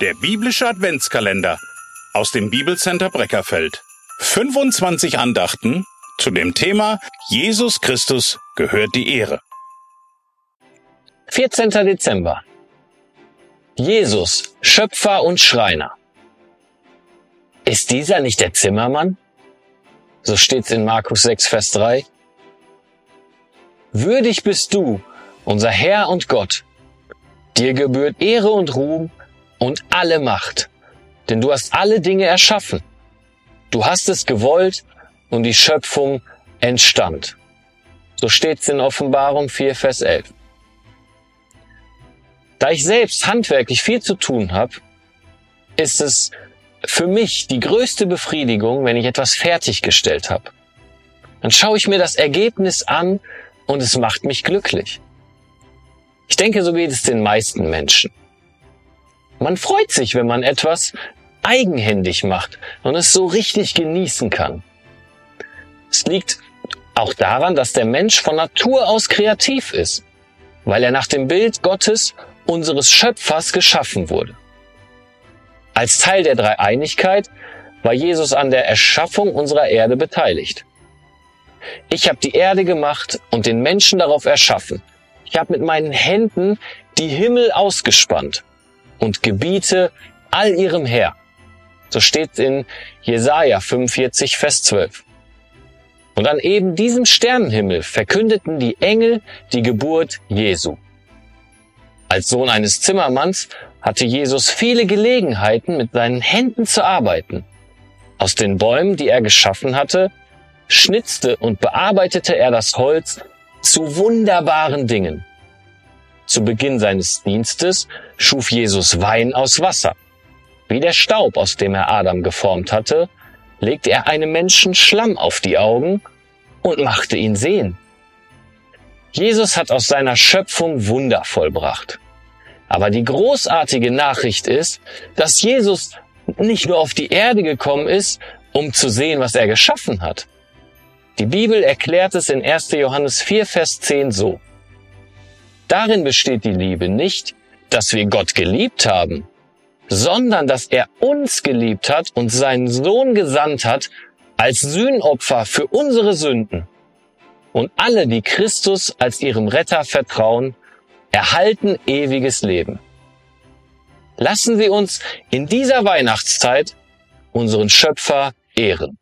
Der biblische Adventskalender aus dem Bibelcenter Breckerfeld. 25 Andachten zu dem Thema Jesus Christus gehört die Ehre. 14. Dezember. Jesus, Schöpfer und Schreiner. Ist dieser nicht der Zimmermann? So steht's in Markus 6, Vers 3. Würdig bist du, unser Herr und Gott. Dir gebührt Ehre und Ruhm und alle Macht, denn du hast alle Dinge erschaffen. Du hast es gewollt und die Schöpfung entstand. So steht's in Offenbarung 4, Vers 11. Da ich selbst handwerklich viel zu tun habe, ist es für mich die größte Befriedigung, wenn ich etwas fertiggestellt habe. Dann schaue ich mir das Ergebnis an und es macht mich glücklich. Ich denke, so geht es den meisten Menschen. Man freut sich, wenn man etwas eigenhändig macht und es so richtig genießen kann. Es liegt auch daran, dass der Mensch von Natur aus kreativ ist, weil er nach dem Bild Gottes, unseres Schöpfers, geschaffen wurde. Als Teil der Dreieinigkeit war Jesus an der Erschaffung unserer Erde beteiligt. Ich habe die Erde gemacht und den Menschen darauf erschaffen. Ich habe mit meinen Händen die Himmel ausgespannt und gebiete all ihrem Herr. So steht in Jesaja 45, Vers 12. Und an eben diesem Sternenhimmel verkündeten die Engel die Geburt Jesu. Als Sohn eines Zimmermanns hatte Jesus viele Gelegenheiten, mit seinen Händen zu arbeiten. Aus den Bäumen, die er geschaffen hatte, schnitzte und bearbeitete er das Holz zu wunderbaren Dingen. Zu Beginn seines Dienstes schuf Jesus Wein aus Wasser. Wie der Staub, aus dem er Adam geformt hatte, legte er einem Menschen Schlamm auf die Augen und machte ihn sehen. Jesus hat aus seiner Schöpfung Wunder vollbracht. Aber die großartige Nachricht ist, dass Jesus nicht nur auf die Erde gekommen ist, um zu sehen, was er geschaffen hat. Die Bibel erklärt es in 1. Johannes 4, Vers 10 so. Darin besteht die Liebe nicht, dass wir Gott geliebt haben, sondern dass er uns geliebt hat und seinen Sohn gesandt hat als Sühnopfer für unsere Sünden. Und alle, die Christus als ihrem Retter vertrauen, erhalten ewiges Leben. Lassen Sie uns in dieser Weihnachtszeit unseren Schöpfer ehren.